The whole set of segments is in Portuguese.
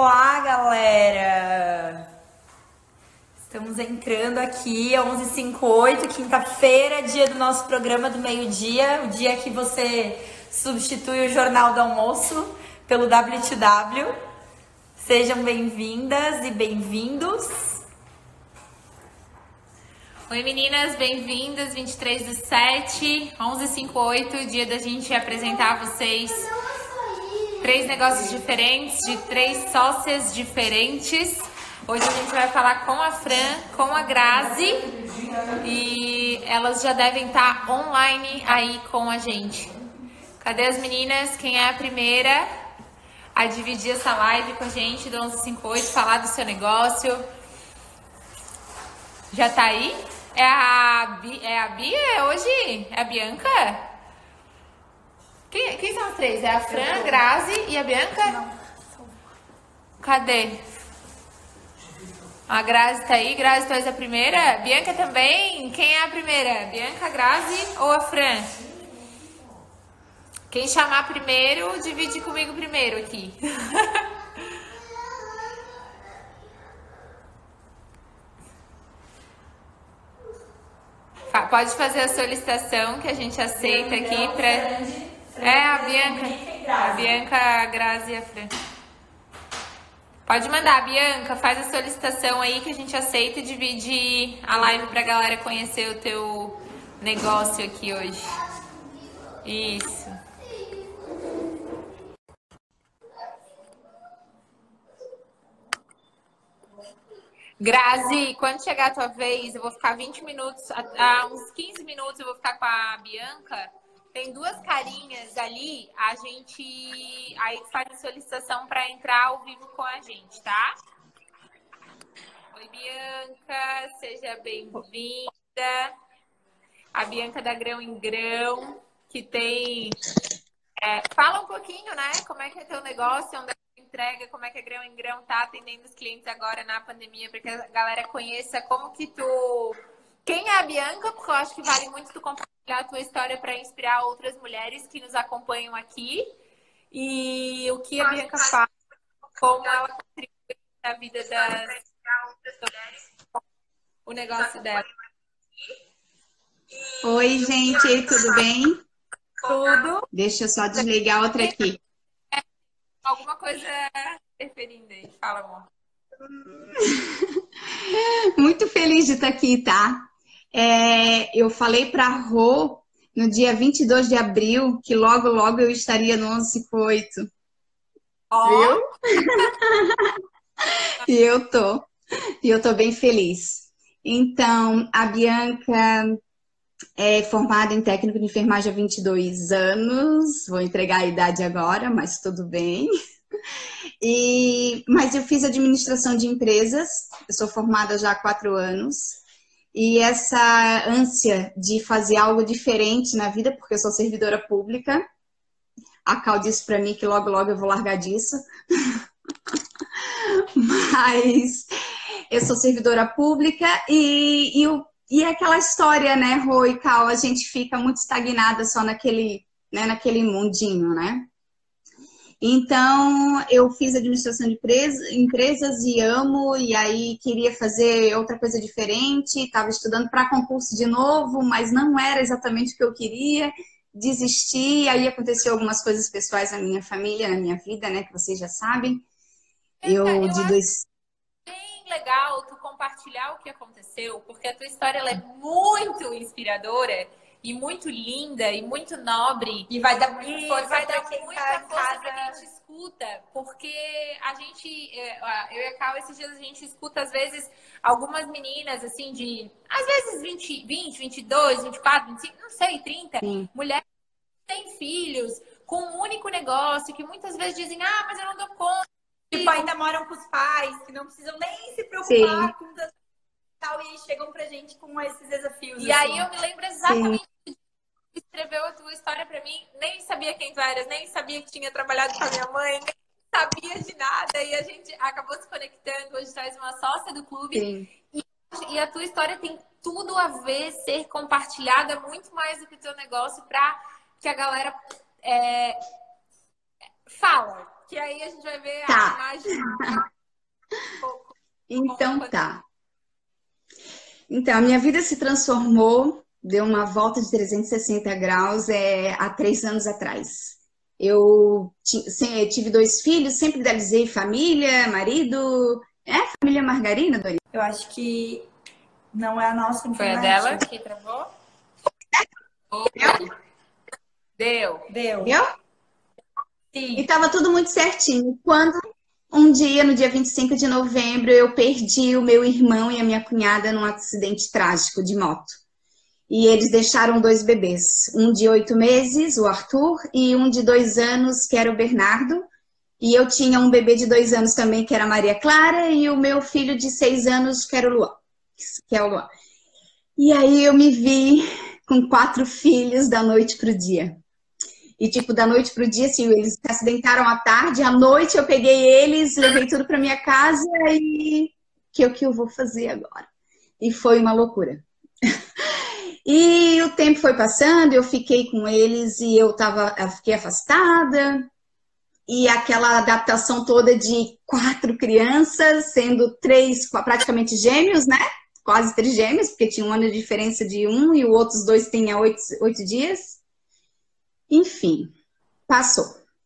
Olá, galera! Estamos entrando aqui, 11h58, quinta-feira, dia do nosso programa do meio-dia, o dia que você substitui o Jornal do Almoço pelo WTW. Sejam bem-vindas e bem-vindos. Oi meninas, bem-vindas, 23 do 7, 11h58, dia da gente apresentar a vocês três negócios diferentes, de três sócias diferentes. Hoje a gente vai falar com a Fran, com a Grazi e elas já devem estar online aí com a gente. Cadê as meninas? Quem é a primeira a dividir essa live com a gente do 1158, falar do seu negócio? Já tá aí? É a, é a Bia hoje? É a Bianca? Quem, quem são as três? É a Fran, a Grazi e a Bianca? Não. Cadê? A Grazi tá aí. Grazi, tu és a primeira? Bianca também? Quem é a primeira? Bianca, Grazi ou a Fran? Quem chamar primeiro, divide comigo primeiro aqui. Pode fazer a solicitação que a gente aceita aqui para é, a Bianca. A Bianca, a Grazi e a Fran. Pode mandar, Bianca, faz a solicitação aí que a gente aceita e divide a live pra galera conhecer o teu negócio aqui hoje. Isso. Grazi, quando chegar a tua vez, eu vou ficar 20 minutos, a, uns 15 minutos eu vou ficar com a Bianca tem duas carinhas ali, a gente aí faz solicitação para entrar ao vivo com a gente, tá? Oi, Bianca, seja bem-vinda. A Bianca da Grão em Grão, que tem. É, fala um pouquinho, né? Como é que é teu negócio, onde é que entrega, como é que a Grão em Grão tá atendendo os clientes agora na pandemia, para que a galera conheça como que tu. Quem é a Bianca? Porque eu acho que vale muito tu compartilhar a tua história para inspirar outras mulheres que nos acompanham aqui e o que a Bianca faz, como ela contribui na vida das o negócio dela. Oi, gente, tudo bem? Tudo. Deixa eu só desligar outra aqui. Alguma coisa interferindo aí. Fala, amor. Muito feliz de estar aqui, tá? É, eu falei para a Rô no dia 22 de abril que logo, logo eu estaria no 1158. Oh. Viu? e eu tô. E eu tô bem feliz. Então, a Bianca é formada em técnico de enfermagem há 22 anos. Vou entregar a idade agora, mas tudo bem. E, mas eu fiz administração de empresas. Eu sou formada já há quatro anos e essa ânsia de fazer algo diferente na vida, porque eu sou servidora pública. A Cal disse para mim que logo, logo eu vou largar disso. Mas eu sou servidora pública e, e, e é aquela história, né, Rô e Cal, a gente fica muito estagnada só naquele, né, naquele mundinho, né? Então, eu fiz administração de empresas e amo, e aí queria fazer outra coisa diferente, estava estudando para concurso de novo, mas não era exatamente o que eu queria, desisti, aí aconteceu algumas coisas pessoais na minha família, na minha vida, né, que vocês já sabem. Eu, eu de dois bem legal tu compartilhar o que aconteceu, porque a tua história é muito inspiradora e muito linda e muito nobre. E vai dar muita força vai dar muita tá força pra quem te escuta, porque a gente, é, eu e a Cal, esses dias a gente escuta às vezes algumas meninas assim de, às vezes 20, 20 22, 24, 25, não sei, 30, Sim. mulheres que têm filhos com um único negócio, que muitas vezes dizem, ah, mas eu não dou conta. Tipo, ainda moram com os pais, que não precisam nem se preocupar Sim. com tal, e aí chegam pra gente com esses desafios. E assim. aí eu me lembro exatamente Sim. de escreveu a tua história pra mim, nem sabia quem tu eras, nem sabia que tinha trabalhado com a minha mãe, nem sabia de nada, e a gente acabou se conectando, hoje és uma sócia do clube. E, e, a tua história tem tudo a ver, ser compartilhada muito mais do que o teu negócio pra que a galera é, fala que aí a gente vai ver Tá. a imagem. um pouco. Então tá. Então, a minha vida se transformou, deu uma volta de 360 graus é, há três anos atrás. Eu tive dois filhos, sempre idealizei família, marido. É família margarina, Dori? Eu acho que não é a nossa Foi a internet. dela que travou? Oi. Deu. Deu. Eu? Sim. E estava tudo muito certinho. Quando um dia, no dia 25 de novembro, eu perdi o meu irmão e a minha cunhada num acidente trágico de moto. E eles deixaram dois bebês, um de oito meses, o Arthur, e um de dois anos, que era o Bernardo. E eu tinha um bebê de dois anos também, que era a Maria Clara, e o meu filho de seis anos, que era o Luan, que é o Luan. E aí eu me vi com quatro filhos da noite pro dia. E, tipo, da noite pro dia, assim, eles se acidentaram à tarde, à noite eu peguei eles, levei tudo pra minha casa e que é o que eu vou fazer agora? E foi uma loucura. E o tempo foi passando, eu fiquei com eles e eu tava, eu fiquei afastada. E aquela adaptação toda de quatro crianças, sendo três praticamente gêmeos, né? Quase três gêmeos, porque tinha um ano de diferença de um e os outros dois tinham oito, oito dias. Enfim, passou.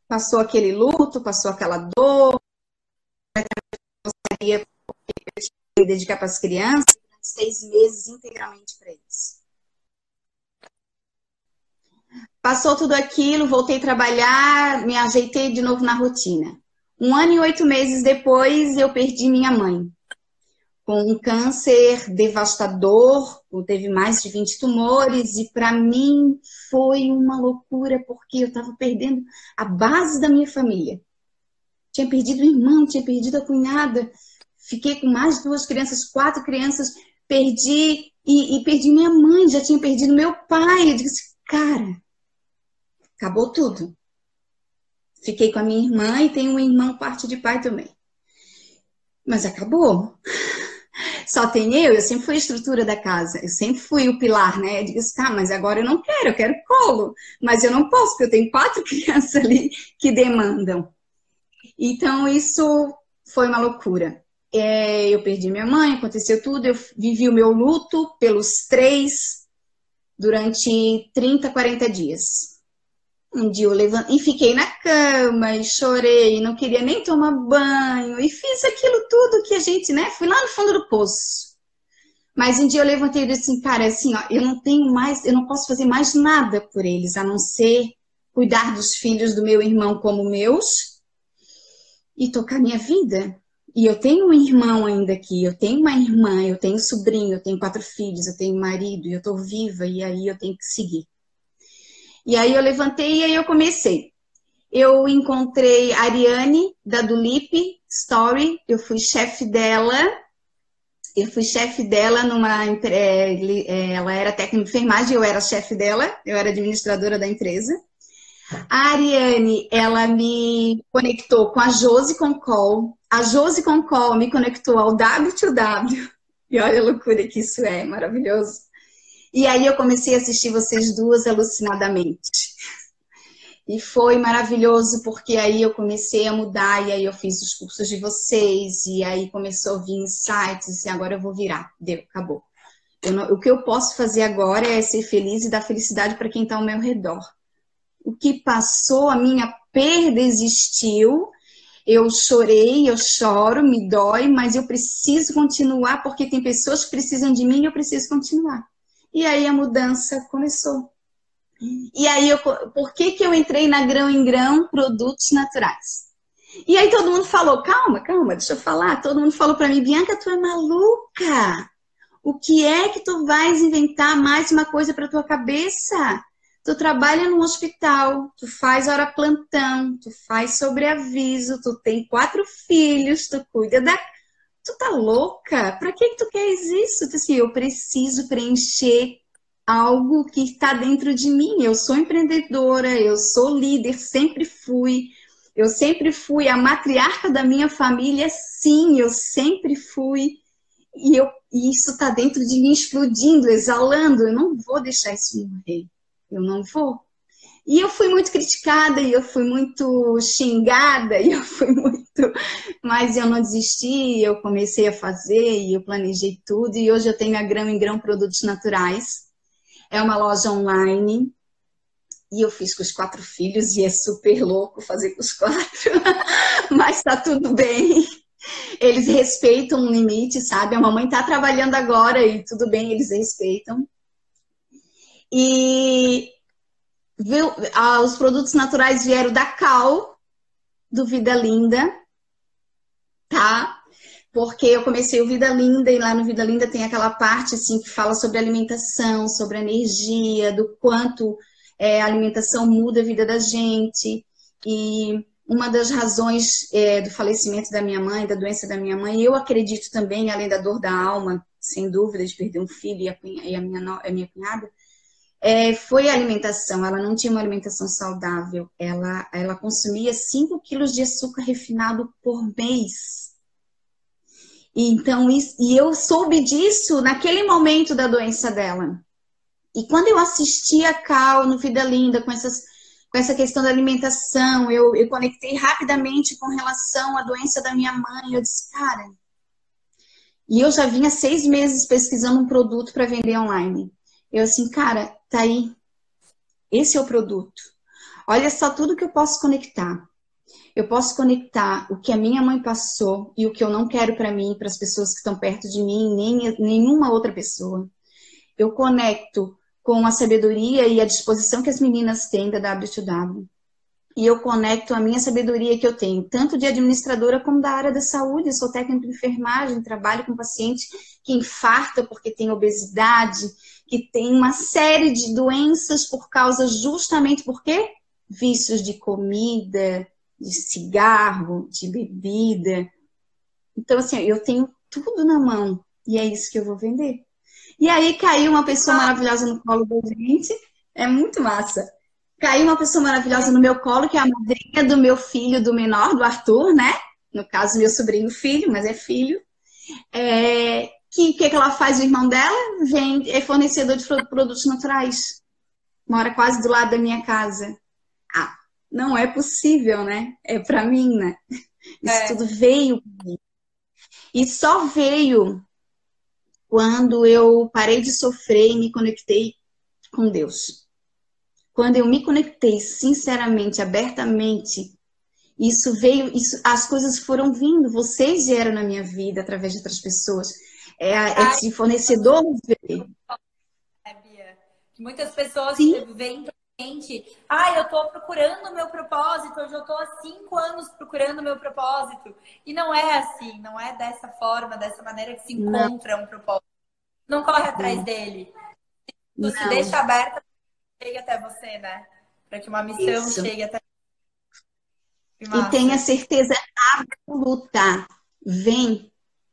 Passou aquele luto, passou aquela dor. Eu gostaria de dedicar para as crianças, seis meses integralmente para eles. Passou tudo aquilo, voltei a trabalhar, me ajeitei de novo na rotina. Um ano e oito meses depois, eu perdi minha mãe. Com um câncer devastador, teve mais de 20 tumores, e para mim foi uma loucura, porque eu estava perdendo a base da minha família. Tinha perdido o irmão, tinha perdido a cunhada, fiquei com mais duas crianças, quatro crianças, perdi, e, e perdi minha mãe, já tinha perdido meu pai. Eu disse, cara, acabou tudo. Fiquei com a minha irmã e tenho um irmão parte de pai também. Mas acabou. Só tem eu, eu sempre fui a estrutura da casa, eu sempre fui o pilar, né? Eu disse, tá, mas agora eu não quero, eu quero colo. Mas eu não posso, porque eu tenho quatro crianças ali que demandam. Então, isso foi uma loucura. É, eu perdi minha mãe, aconteceu tudo, eu vivi o meu luto pelos três durante 30, 40 dias. Um dia eu levantei e fiquei na cama e chorei, não queria nem tomar banho e fiz aquilo tudo que a gente, né? Fui lá no fundo do poço. Mas um dia eu levantei e disse assim, cara, assim, ó, eu não tenho mais, eu não posso fazer mais nada por eles, a não ser cuidar dos filhos do meu irmão como meus e tocar minha vida. E eu tenho um irmão ainda aqui, eu tenho uma irmã, eu tenho sobrinho, eu tenho quatro filhos, eu tenho marido, e eu tô viva, e aí eu tenho que seguir. E aí eu levantei e aí eu comecei. Eu encontrei a Ariane, da Dulip Story, eu fui chefe dela. Eu fui chefe dela numa. Ela era técnica de enfermagem, eu era chefe dela, eu era administradora da empresa. A Ariane, ela me conectou com a Josi Concol. A Josi Concol me conectou ao W2W. E olha a loucura que isso é, maravilhoso. E aí eu comecei a assistir vocês duas alucinadamente. E foi maravilhoso porque aí eu comecei a mudar e aí eu fiz os cursos de vocês e aí começou a vir insights e agora eu vou virar. Deu, acabou. Não, o que eu posso fazer agora é ser feliz e dar felicidade para quem está ao meu redor. O que passou, a minha perda existiu. Eu chorei, eu choro, me dói, mas eu preciso continuar porque tem pessoas que precisam de mim e eu preciso continuar. E aí a mudança começou. E aí, eu, por que, que eu entrei na Grão em Grão Produtos Naturais? E aí todo mundo falou, calma, calma, deixa eu falar. Todo mundo falou para mim, Bianca, tu é maluca. O que é que tu vais inventar mais uma coisa para tua cabeça? Tu trabalha num hospital, tu faz hora plantão, tu faz sobreaviso, tu tem quatro filhos, tu cuida da. Tu tá louca? Pra que, tu queres isso? Tu assim, eu preciso preencher algo que está dentro de mim. Eu sou empreendedora, eu sou líder, sempre fui. Eu sempre fui a matriarca da minha família, sim, eu sempre fui. E, eu, e isso está dentro de mim, explodindo, exalando. Eu não vou deixar isso morrer. Eu não vou. E eu fui muito criticada, e eu fui muito xingada, e eu fui muito. Mas eu não desisti, eu comecei a fazer, e eu planejei tudo, e hoje eu tenho a Grão em Grão Produtos Naturais. É uma loja online, e eu fiz com os quatro filhos, e é super louco fazer com os quatro, mas tá tudo bem. Eles respeitam um limite, sabe? A mamãe tá trabalhando agora e tudo bem, eles respeitam. E viu, ah, os produtos naturais vieram da Cal, do Vida Linda, tá? Porque eu comecei o Vida Linda e lá no Vida Linda tem aquela parte assim que fala sobre alimentação, sobre energia, do quanto é, a alimentação muda a vida da gente. E uma das razões é, do falecimento da minha mãe, da doença da minha mãe, eu acredito também, além da dor da alma, sem dúvida, de perder um filho e a, e a minha, a minha cunhada, é, foi a alimentação. Ela não tinha uma alimentação saudável. Ela, ela consumia 5 quilos de açúcar refinado por mês. E, então, e eu soube disso naquele momento da doença dela. E quando eu assisti a Cal no Vida Linda, com, essas, com essa questão da alimentação, eu, eu conectei rapidamente com relação à doença da minha mãe. Eu disse, cara. E eu já vinha seis meses pesquisando um produto para vender online. Eu assim, cara, tá aí. Esse é o produto. Olha só tudo que eu posso conectar. Eu posso conectar o que a minha mãe passou e o que eu não quero para mim, para as pessoas que estão perto de mim, nem nenhuma outra pessoa. Eu conecto com a sabedoria e a disposição que as meninas têm da W2W e eu conecto a minha sabedoria que eu tenho, tanto de administradora como da área da saúde. Eu sou técnica de enfermagem, trabalho com paciente que infarta porque tem obesidade, que tem uma série de doenças por causa justamente por quê? Vícios de comida, de cigarro, de bebida. Então, assim, eu tenho tudo na mão e é isso que eu vou vender. E aí caiu uma pessoa maravilhosa no colo da gente, é muito massa caiu uma pessoa maravilhosa no meu colo, que é a madrinha do meu filho, do menor, do Arthur, né? No caso, meu sobrinho filho, mas é filho. É, que que, que ela faz? O irmão dela vem, é fornecedor de produtos naturais. Mora quase do lado da minha casa. Ah, não é possível, né? É para mim, né? Isso é. tudo veio. E só veio quando eu parei de sofrer e me conectei com Deus. Quando eu me conectei sinceramente, abertamente, isso veio, isso, as coisas foram vindo, vocês vieram na minha vida através de outras pessoas. É, esse fornecedor veio. É, Bia. Muitas pessoas Sim. veem pra gente, ah, eu tô procurando o meu propósito, hoje eu tô há cinco anos procurando o meu propósito. E não é assim, não é dessa forma, dessa maneira que se encontra não. um propósito. Não corre atrás não. dele. Tu se deixa aberta chegue até você, né? Para que uma missão Isso. chegue até e tenha certeza absoluta. Vem,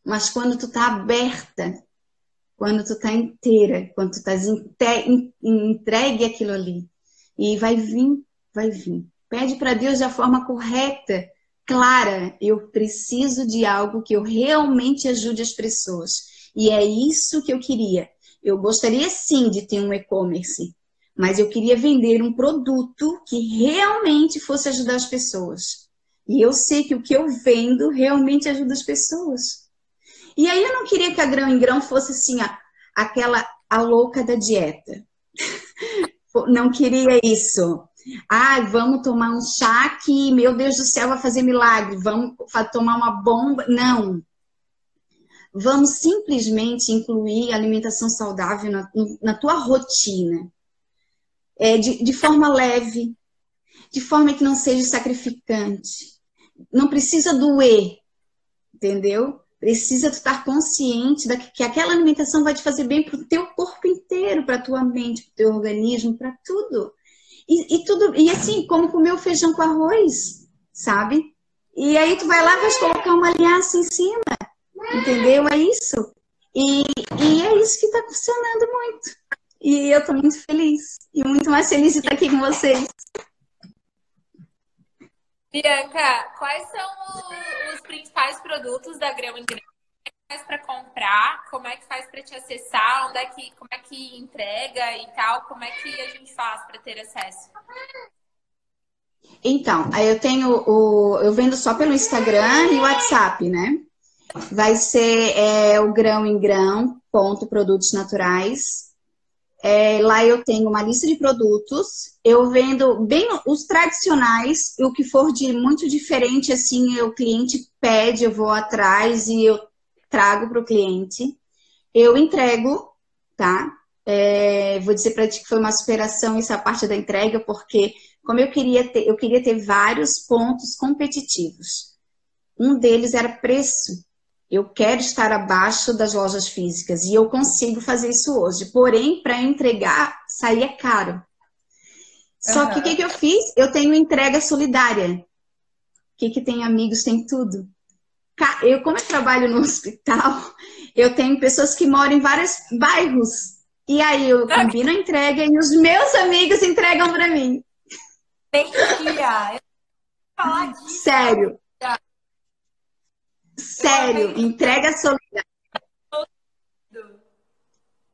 mas quando tu tá aberta, quando tu tá inteira, quando tu tá entregue aquilo ali, e vai vir, vai vir. Pede para Deus da forma correta, clara. Eu preciso de algo que eu realmente ajude as pessoas. E é isso que eu queria. Eu gostaria sim de ter um e-commerce, mas eu queria vender um produto que realmente fosse ajudar as pessoas. E eu sei que o que eu vendo realmente ajuda as pessoas. E aí eu não queria que a grão em grão fosse assim, a, aquela a louca da dieta. não queria isso. Ah, vamos tomar um chá que, meu Deus do céu, vai fazer milagre. Vamos tomar uma bomba. Não. Vamos simplesmente incluir alimentação saudável na, na tua rotina é, de, de forma leve, de forma que não seja sacrificante. Não precisa doer, entendeu? Precisa estar consciente da que aquela alimentação vai te fazer bem para o teu corpo inteiro, para a tua mente, para o teu organismo, para tudo. E, e, tudo. E assim, como comer o feijão com arroz, sabe? E aí tu vai lá e vai colocar uma aliança em cima, entendeu? É isso. E, e é isso que está funcionando muito. E eu tô muito feliz. E muito mais feliz de estar aqui com vocês. Bianca, quais são os principais produtos da Grão em Grão? faz para comprar? Como é que faz para te acessar? Onde é que, como é que entrega e tal? Como é que a gente faz para ter acesso? Então, eu tenho o. Eu vendo só pelo Instagram e WhatsApp, né? Vai ser é, o grão em grão, ponto produtos naturais. É, lá eu tenho uma lista de produtos. Eu vendo bem os tradicionais, o que for de muito diferente, assim, o cliente pede, eu vou atrás e eu trago para o cliente, eu entrego, tá? É, vou dizer para ti que foi uma superação essa parte da entrega, porque como eu queria ter, eu queria ter vários pontos competitivos. Um deles era preço. Eu quero estar abaixo das lojas físicas e eu consigo fazer isso hoje. Porém, para entregar, saía caro. Só uhum. que o que, que eu fiz? Eu tenho entrega solidária. O que, que tem amigos, tem tudo eu, como eu trabalho no hospital, eu tenho pessoas que moram em vários bairros. E aí eu combino a entrega e os meus amigos entregam para mim. Mentira! Falar disso. Sério. Sério, entrega solidária.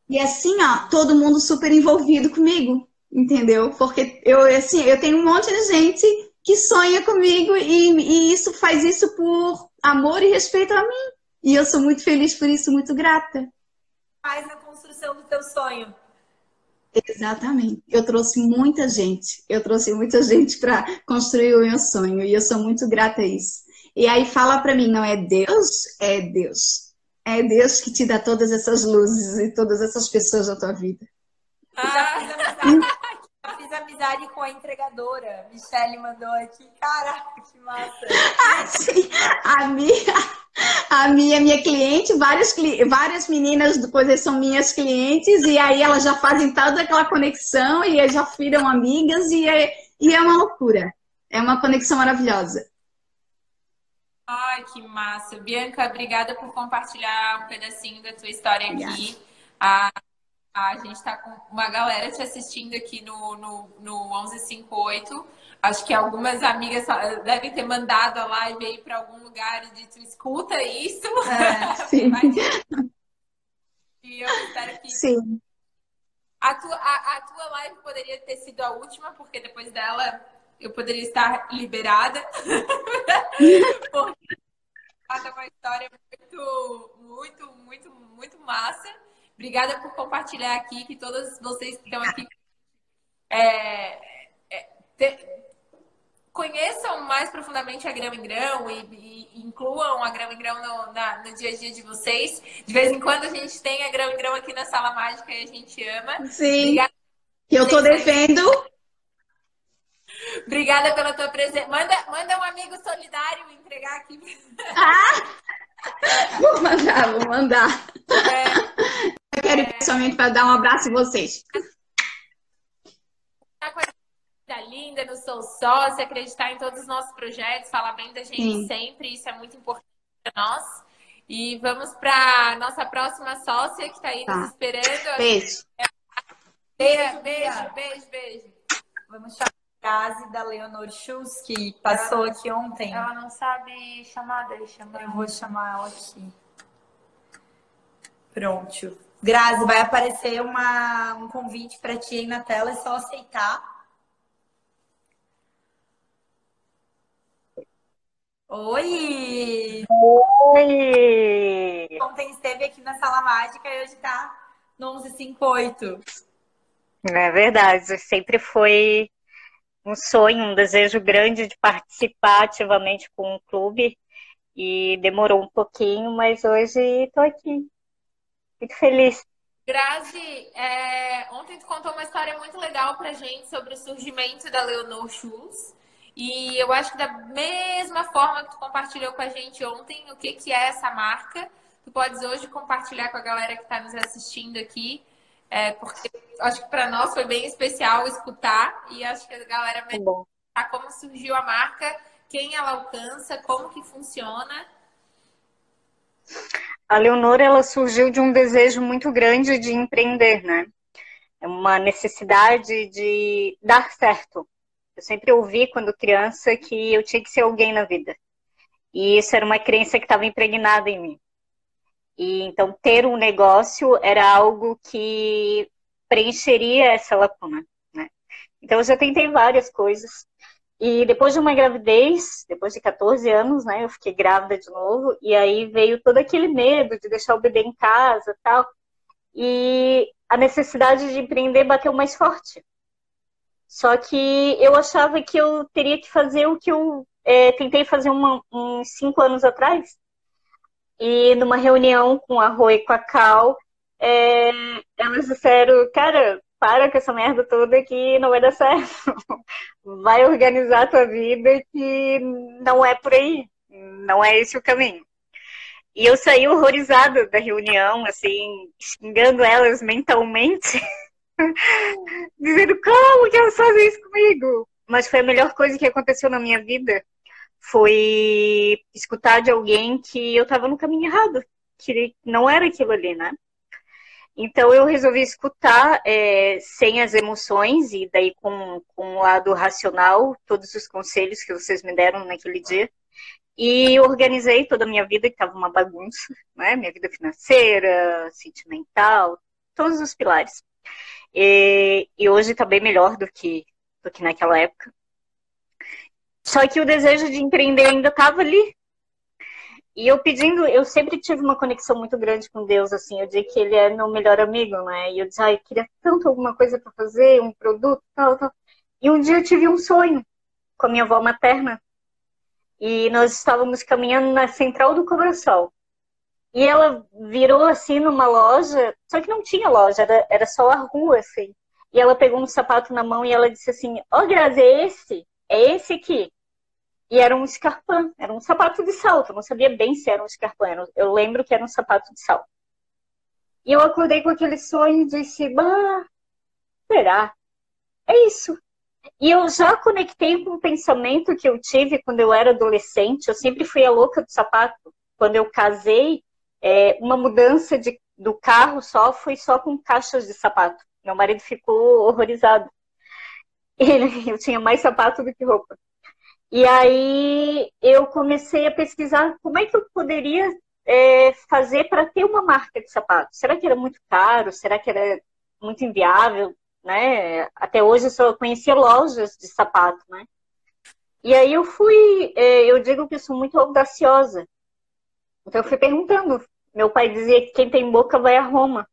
E assim, ó, todo mundo super envolvido comigo, entendeu? Porque eu, assim, eu tenho um monte de gente que sonha comigo e, e isso faz isso por amor e respeito a mim. E eu sou muito feliz por isso, muito grata. Faz a construção do teu sonho. Exatamente. Eu trouxe muita gente. Eu trouxe muita gente para construir o meu sonho e eu sou muito grata a isso. E aí fala para mim, não é Deus, é Deus. É Deus que te dá todas essas luzes e todas essas pessoas na tua vida. Ah, já fiz amizade com a entregadora. Michelle mandou aqui. Caraca, que massa. Ah, sim. A minha, a minha, minha cliente, várias, várias meninas depois são minhas clientes, e aí elas já fazem toda aquela conexão e já viram amigas, e é, e é uma loucura. É uma conexão maravilhosa. Ai, que massa. Bianca, obrigada por compartilhar um pedacinho da tua história aqui. A a gente está com uma galera te assistindo aqui no, no, no 1158. Acho que algumas amigas devem ter mandado a live aí para algum lugar e dito: escuta isso. É, sim. e eu espero que. Sim. A tua, a, a tua live poderia ter sido a última, porque depois dela eu poderia estar liberada. porque é uma história muito, muito, muito, muito massa. Obrigada por compartilhar aqui, que todas vocês que estão aqui é, é, te, conheçam mais profundamente a grão em grão e, e, incluam a grão em grão no, na, no, dia a dia de vocês. De vez em quando a gente tem a grão em grão aqui na sala mágica e a gente ama. Sim. Obrigada. Eu estou devendo. Obrigada pela tua presença. Manda, manda um amigo solidário entregar aqui. Ah! Vou mandar, vou mandar. É. Eu quero ir pessoalmente para dar um abraço em vocês. Tá com a linda no Sou Sócia, acreditar em todos os nossos projetos, falar bem da gente Sim. sempre, isso é muito importante para nós. E vamos para nossa próxima sócia que está aí tá. nos esperando. Beijo. Beijo, beijo, beijo, beijo. Vamos chamar frase da Leonor Schultz, que passou aqui ontem. Ela não sabe chamar, deixa eu chamar. Eu vou chamar ela aqui. Pronto. Grazi, vai aparecer uma, um convite para ti aí na tela, é só aceitar. Oi! Oi! Ontem esteve aqui na Sala Mágica e hoje está no 1158. É verdade, sempre foi um sonho, um desejo grande de participar ativamente com o clube e demorou um pouquinho, mas hoje estou aqui. Muito feliz. Grazi, é, ontem tu contou uma história muito legal pra gente sobre o surgimento da Leonor Shoes. E eu acho que da mesma forma que tu compartilhou com a gente ontem o que, que é essa marca, tu podes hoje compartilhar com a galera que está nos assistindo aqui, é, porque acho que para nós foi bem especial escutar e acho que a galera vai tá como surgiu a marca, quem ela alcança, como que funciona a Leonor ela surgiu de um desejo muito grande de empreender, né? É uma necessidade de dar certo. Eu sempre ouvi quando criança que eu tinha que ser alguém na vida. E isso era uma crença que estava impregnada em mim. E então ter um negócio era algo que preencheria essa lacuna, né? Então eu já tentei várias coisas. E depois de uma gravidez, depois de 14 anos, né, eu fiquei grávida de novo, e aí veio todo aquele medo de deixar o bebê em casa tal. E a necessidade de empreender bateu mais forte. Só que eu achava que eu teria que fazer o que eu é, tentei fazer uma, uns cinco anos atrás. E numa reunião com a Rô e com a Cal, é, elas disseram, cara, para com essa merda toda que não vai dar certo. Vai organizar a tua vida que não é por aí. Não é esse o caminho. E eu saí horrorizada da reunião, assim, xingando elas mentalmente, dizendo como que elas fazem isso comigo? Mas foi a melhor coisa que aconteceu na minha vida. Foi escutar de alguém que eu estava no caminho errado, que não era aquilo ali, né? Então eu resolvi escutar é, sem as emoções e daí com, com o lado racional, todos os conselhos que vocês me deram naquele dia. E organizei toda a minha vida, que estava uma bagunça, né? Minha vida financeira, sentimental, todos os pilares. E, e hoje está bem melhor do que, do que naquela época. Só que o desejo de empreender ainda estava ali, e eu pedindo, eu sempre tive uma conexão muito grande com Deus, assim, eu dizia que ele é meu melhor amigo, né? E eu dizia, ai, queria tanto alguma coisa para fazer, um produto, tal, tal. E um dia eu tive um sonho com a minha avó materna. E nós estávamos caminhando na central do Cobrasol. E ela virou assim numa loja, só que não tinha loja, era, era só a rua, assim. E ela pegou um sapato na mão e ela disse assim: Ó, oh, Grazi, é esse? É esse aqui. E era um escarpão, era um sapato de salto. Eu não sabia bem se era um escarpão. Eu lembro que era um sapato de salto. E eu acordei com aquele sonho e disse, bah, será? É isso. E eu já conectei com o pensamento que eu tive quando eu era adolescente. Eu sempre fui a louca do sapato. Quando eu casei, é, uma mudança de, do carro só foi só com caixas de sapato. Meu marido ficou horrorizado. Ele, eu tinha mais sapato do que roupa. E aí eu comecei a pesquisar como é que eu poderia é, fazer para ter uma marca de sapato. Será que era muito caro? Será que era muito inviável? Né? Até hoje eu só conhecia lojas de sapato, né? E aí eu fui, é, eu digo que sou muito audaciosa. Então eu fui perguntando. Meu pai dizia que quem tem boca vai a Roma.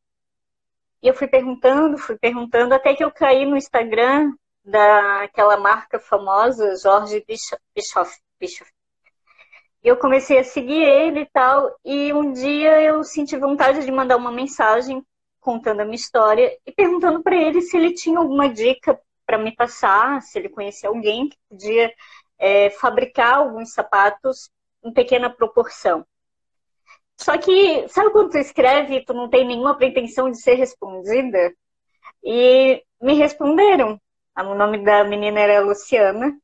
E eu fui perguntando, fui perguntando, até que eu caí no Instagram daquela marca famosa, Jorge Bischoff. Bischoff. Eu comecei a seguir ele e tal, e um dia eu senti vontade de mandar uma mensagem contando a minha história e perguntando para ele se ele tinha alguma dica para me passar, se ele conhecia alguém que podia é, fabricar alguns sapatos em pequena proporção. Só que, sabe quando tu escreve e tu não tem nenhuma pretensão de ser respondida? E me responderam. O nome da menina era Luciana.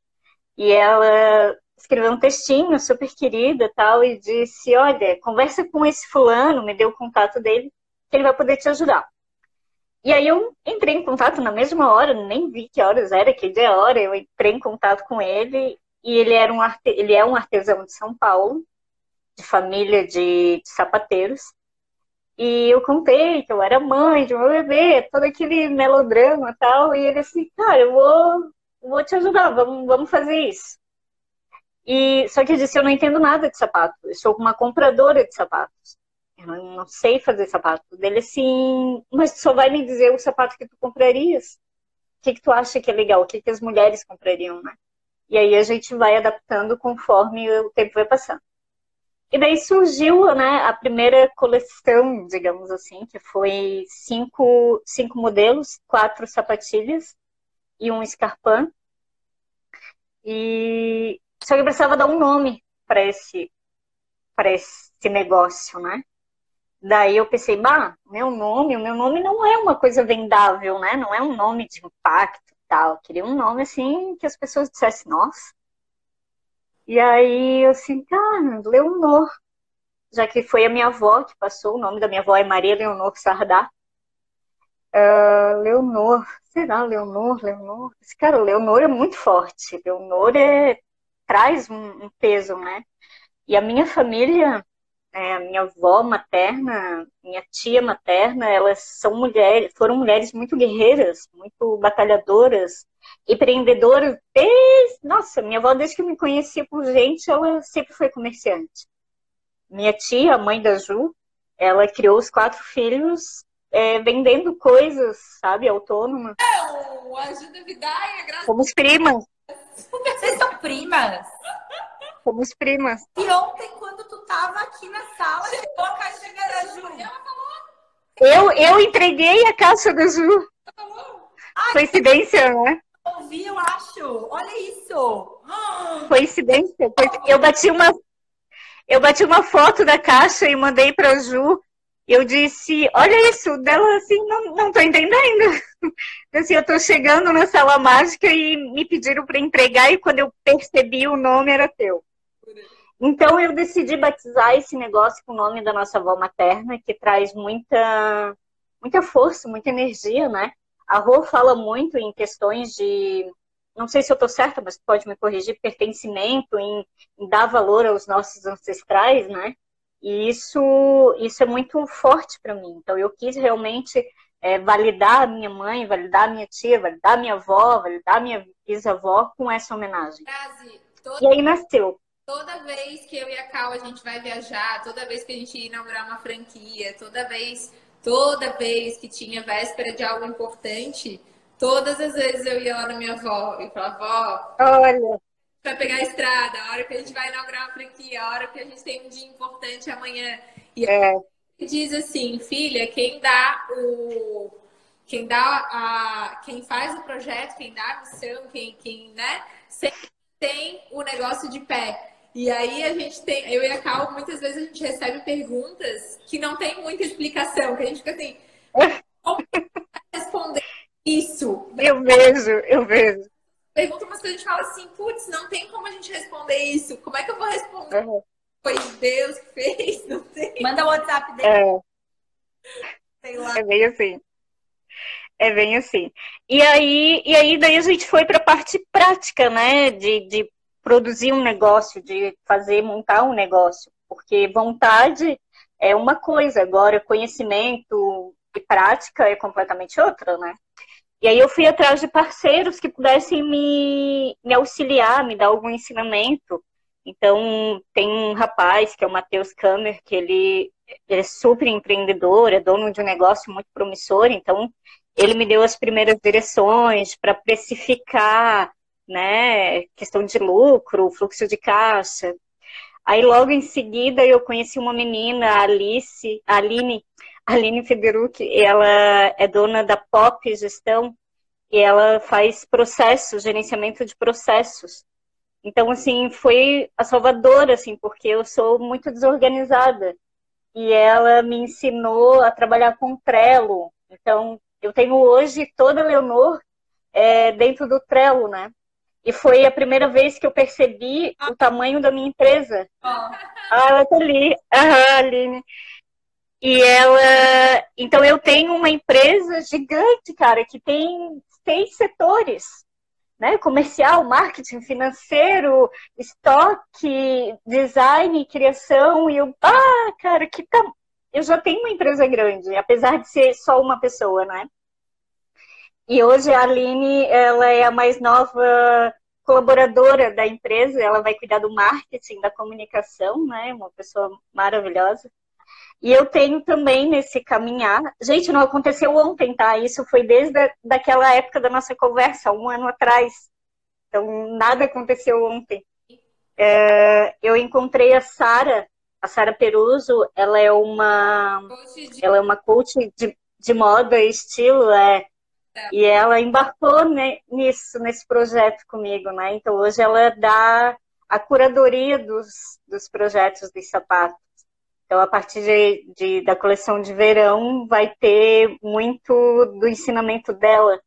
E ela escreveu um textinho super querida tal, e disse: Olha, conversa com esse fulano, me deu o contato dele, que ele vai poder te ajudar. E aí eu entrei em contato na mesma hora, nem vi que horas era, que dia hora, eu entrei em contato com ele, e ele, era um ele é um artesão de São Paulo, de família de, de sapateiros. E eu contei que eu era mãe de um bebê, todo aquele melodrama e tal. E ele assim, cara, eu vou, vou te ajudar, vamos, vamos fazer isso. E, só que eu disse, eu não entendo nada de sapato. Eu sou uma compradora de sapatos. Eu não, sei fazer sapato. Dele assim, mas tu só vai me dizer o sapato que tu comprarias. O que, que tu acha que é legal? O que, que as mulheres comprariam, né? E aí a gente vai adaptando conforme o tempo vai passando. E daí surgiu né, a primeira coleção, digamos assim, que foi cinco, cinco modelos, quatro sapatilhas e um escarpão. E só que eu precisava dar um nome para esse, esse negócio, né? Daí eu pensei, bah, meu nome, o meu nome não é uma coisa vendável, né? Não é um nome de impacto e tal. Eu queria um nome assim que as pessoas dissessem, nossa, e aí eu assim, cara, Leonor, já que foi a minha avó que passou, o nome da minha avó é Maria Leonor Sardá. Uh, Leonor, será Leonor, Leonor? Esse cara, Leonor é muito forte. Leonor é, traz um, um peso, né? E a minha família é, minha avó materna, minha tia materna, elas são mulheres, foram mulheres muito guerreiras, muito batalhadoras, empreendedoras. Desde, nossa, minha avó, desde que me conhecia por gente, ela sempre foi comerciante. Minha tia, a mãe da Ju, ela criou os quatro filhos é, vendendo coisas, sabe, autônoma. Não, ajuda Vidaia, graças Somos primas. Vocês são primas? Somos primas. E ontem, quando tu tava aqui na sala, chegou a caixa de garaju. Ela Eu, eu entreguei a caixa da Ju. falou. Coincidência, né? ouvi, eu acho. Olha isso. Coincidência. Eu bati uma, eu bati uma foto da caixa e mandei para a Ju. Eu disse, olha isso, dela assim, não, não tô entendendo. Assim, eu tô chegando na sala mágica e me pediram para entregar e quando eu percebi o nome era teu. Então eu decidi batizar esse negócio com o nome da nossa avó materna, que traz muita, muita força, muita energia, né? A Rô fala muito em questões de, não sei se eu estou certa, mas pode me corrigir, pertencimento, em, em dar valor aos nossos ancestrais, né? E isso, isso é muito forte para mim. Então eu quis realmente é, validar a minha mãe, validar a minha tia, validar a minha avó, validar a minha bisavó com essa homenagem. Grazi, E toda, aí nasceu. Toda vez que eu e a Cal a gente vai viajar, toda vez que a gente inaugurar uma franquia, toda vez, toda vez que tinha véspera de algo importante, todas as vezes eu ia lá na minha avó e falava, vó, Olha, vai pegar a estrada, a hora que a gente vai inaugurar uma franquia, a hora que a gente tem um dia importante amanhã. E é, diz assim, filha, quem dá o quem dá a quem faz o projeto, quem dá a missão, quem quem, né, sempre tem o negócio de pé. E aí a gente tem, eu e a Cal, muitas vezes a gente recebe perguntas que não tem muita explicação, que a gente fica assim, como responder isso? eu vejo, eu vejo. Pergunta umas coisas a gente fala assim, putz, não tem como a gente responder isso. Como é que eu vou responder? Uhum. Foi Deus que fez, não tem. Manda o WhatsApp dele, É. sei lá. É bem assim. É bem assim. E aí, e aí daí a gente foi para a parte prática, né? De, de produzir um negócio, de fazer, montar um negócio. Porque vontade é uma coisa, agora conhecimento e prática é completamente outra, né? E aí eu fui atrás de parceiros que pudessem me, me auxiliar, me dar algum ensinamento. Então, tem um rapaz que é o Matheus Kammer, que ele, ele é super empreendedor, é dono de um negócio muito promissor, então ele me deu as primeiras direções para precificar, né, questão de lucro, fluxo de caixa. Aí logo em seguida eu conheci uma menina, a Alice, a Aline, Aline Federuc, ela é dona da Pop Gestão e ela faz processos, gerenciamento de processos. Então, assim, foi a salvadora, assim, porque eu sou muito desorganizada. E ela me ensinou a trabalhar com Trello. Então, eu tenho hoje toda a Leonor é, dentro do Trello, né? E foi a primeira vez que eu percebi o tamanho da minha empresa. Ó, Ah, ela tá ali. Aham, Aline. E ela. Então, eu tenho uma empresa gigante, cara, que tem seis setores, né? Comercial, marketing, financeiro, estoque, design, criação. E eu, ah, cara, que tá. Eu já tenho uma empresa grande, apesar de ser só uma pessoa, né? E hoje a Aline, ela é a mais nova colaboradora da empresa, ela vai cuidar do marketing, da comunicação, né? Uma pessoa maravilhosa. E eu tenho também nesse caminhar. Gente, não aconteceu ontem, tá? Isso foi desde a, daquela época da nossa conversa, um ano atrás. Então, nada aconteceu ontem. É, eu encontrei a Sara, a Sara Peruso, ela é uma, ela é uma coach de, de moda e estilo, é, e ela embarcou né, nisso, nesse projeto comigo, né? Então hoje ela dá a curadoria dos, dos projetos de sapatos. Então, a partir de, de- da coleção de verão, vai ter muito do ensinamento dela,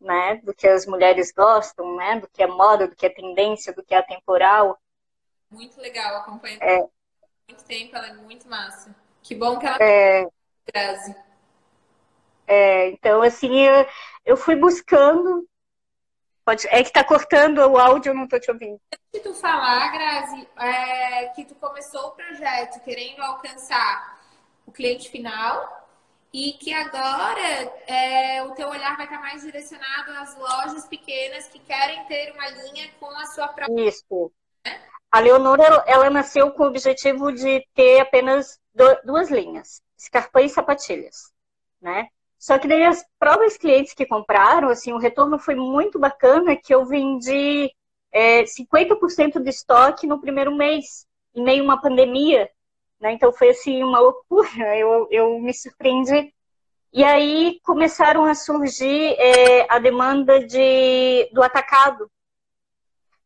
né? Do que as mulheres gostam, né? Do que é moda, do que é tendência, do que é atemporal. muito legal, acompanho É. muito tempo, ela é muito massa. Que bom que ela É, traz. É, então, assim, eu, eu fui buscando Pode... É que tá cortando o áudio, eu não tô te ouvindo. Antes de tu falar, Grazi, é, que tu começou o projeto querendo alcançar o cliente final e que agora é, o teu olhar vai estar mais direcionado às lojas pequenas que querem ter uma linha com a sua própria. Isso. A Leonora, ela, ela nasceu com o objetivo de ter apenas duas linhas, escarpão e sapatilhas, né? Só que daí as próprios clientes que compraram, assim, o retorno foi muito bacana, que eu vendi é, 50% de estoque no primeiro mês, em meio a uma pandemia, né? Então foi assim uma loucura, eu, eu me surpreendi. E aí começaram a surgir é, a demanda de, do atacado.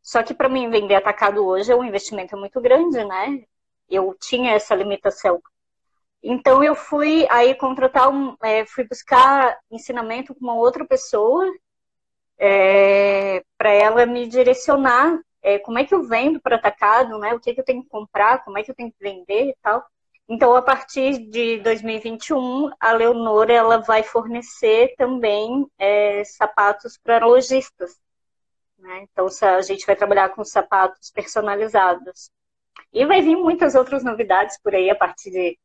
Só que para mim vender atacado hoje é um investimento muito grande, né? Eu tinha essa limitação. Então eu fui aí contratar, um, é, fui buscar ensinamento com uma outra pessoa é, para ela me direcionar é, como é que eu vendo para atacado, né? O que, que eu tenho que comprar, como é que eu tenho que vender e tal. Então, a partir de 2021, a Leonora ela vai fornecer também é, sapatos para lojistas. Né? Então, a gente vai trabalhar com sapatos personalizados. E vai vir muitas outras novidades por aí a partir de,